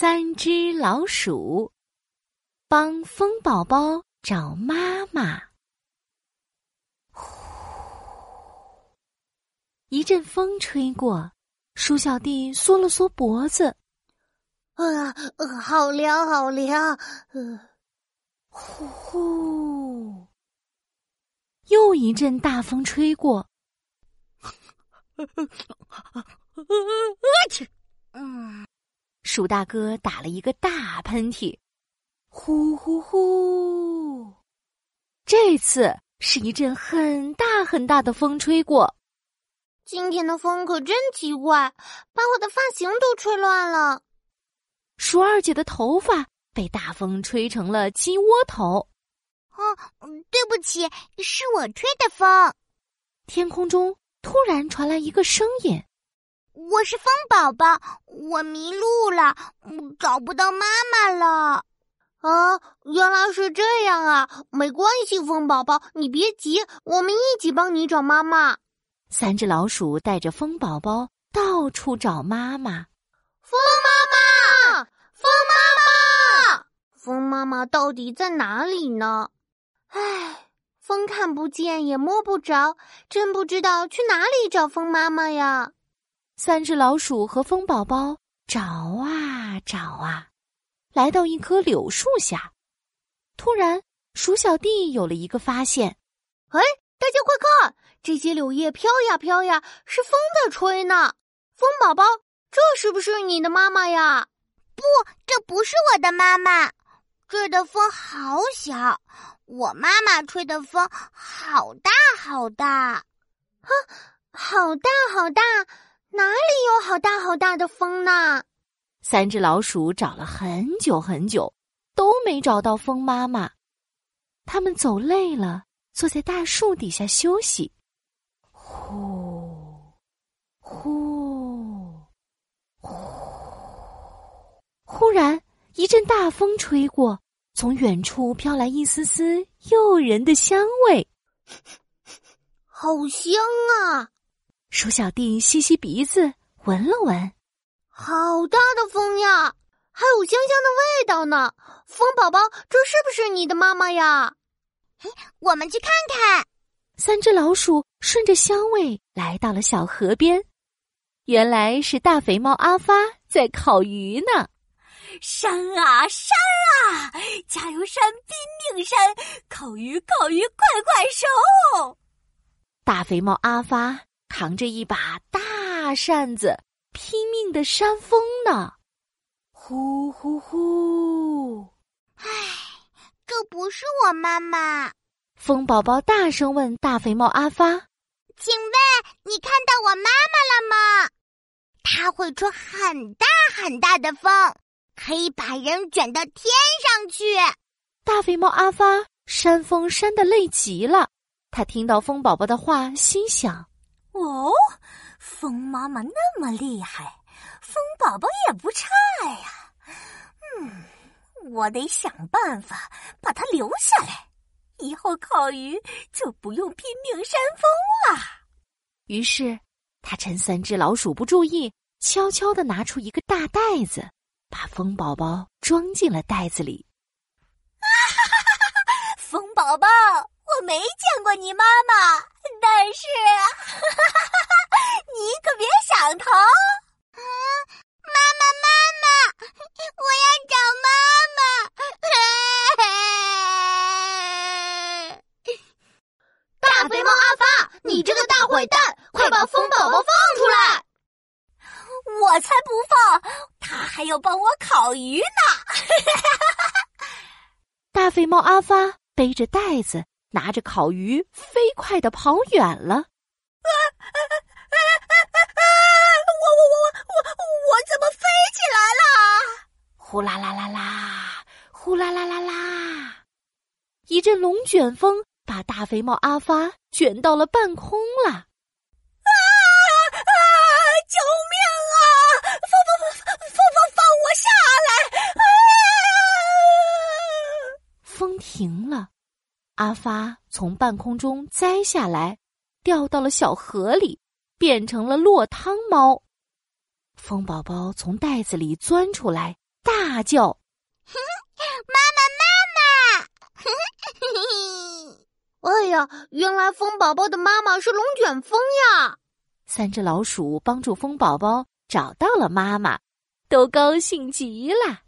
三只老鼠帮风宝宝找妈妈。呼，一阵风吹过，鼠小弟缩了缩脖子，啊，好凉，好凉。呃，呼呼，又一阵大风吹过，去，嗯。鼠大哥打了一个大喷嚏，呼呼呼！这次是一阵很大很大的风吹过。今天的风可真奇怪，把我的发型都吹乱了。鼠二姐的头发被大风吹成了鸡窝头。啊，对不起，是我吹的风。天空中突然传来一个声音。我是风宝宝，我迷路了，找不到妈妈了。啊，原来是这样啊！没关系，风宝宝，你别急，我们一起帮你找妈妈。三只老鼠带着风宝宝到处找妈妈。风妈妈，风妈妈，风妈妈到底在哪里呢？唉，风看不见也摸不着，真不知道去哪里找风妈妈呀。三只老鼠和风宝宝找啊找啊，来到一棵柳树下。突然，鼠小弟有了一个发现：“哎，大家快看，这些柳叶飘呀飘呀，是风在吹呢。”风宝宝，这是不是你的妈妈呀？不，这不是我的妈妈。这儿的风好小，我妈妈吹的风好大好大。哼，好大好大。哪里有好大好大的风呢？三只老鼠找了很久很久，都没找到风妈妈。他们走累了，坐在大树底下休息。呼，呼，呼！忽然一阵大风吹过，从远处飘来一丝丝诱人的香味，好香啊！鼠小弟吸吸鼻子，闻了闻，好大的风呀，还有香香的味道呢。风宝宝，这是不是你的妈妈呀？我们去看看。三只老鼠顺着香味来到了小河边，原来是大肥猫阿发在烤鱼呢。山啊山啊，加油山，拼命山，烤鱼烤鱼，快快收！大肥猫阿发。扛着一把大扇子，拼命的扇风呢，呼呼呼！唉，这不是我妈妈。风宝宝大声问大肥猫阿发：“请问你看到我妈妈了吗？它会吹很大很大的风，可以把人卷到天上去。”大肥猫阿发扇风扇的累极了，他听到风宝宝的话，心想。哦，风妈妈那么厉害，风宝宝也不差呀。嗯，我得想办法把它留下来，以后烤鱼就不用拼命扇风了。于是，他趁三只老鼠不注意，悄悄的拿出一个大袋子，把风宝宝装进了袋子里。啊哈哈哈哈！风宝宝，我没见过你妈妈。但是，你可别想逃！妈妈，妈妈，我要找妈妈！大肥猫阿发，你这个大坏蛋，快把风宝宝放出来！我才不放，他还要帮我烤鱼呢！大肥猫阿发背着袋子。拿着烤鱼，飞快的跑远了。啊啊啊啊啊！我我我我我我怎么飞起来了？呼啦啦啦啦，呼啦啦啦啦！一阵龙卷风把大肥猫阿发卷到了半空了。啊啊！救命啊！放放放放放放我下来！啊！风停了。阿发从半空中栽下来，掉到了小河里，变成了落汤猫。风宝宝从袋子里钻出来，大大叫：“妈妈，妈妈！”哎呀，原来风宝宝的妈妈是龙卷风呀！三只老鼠帮助风宝宝找到了妈妈，都高兴极了。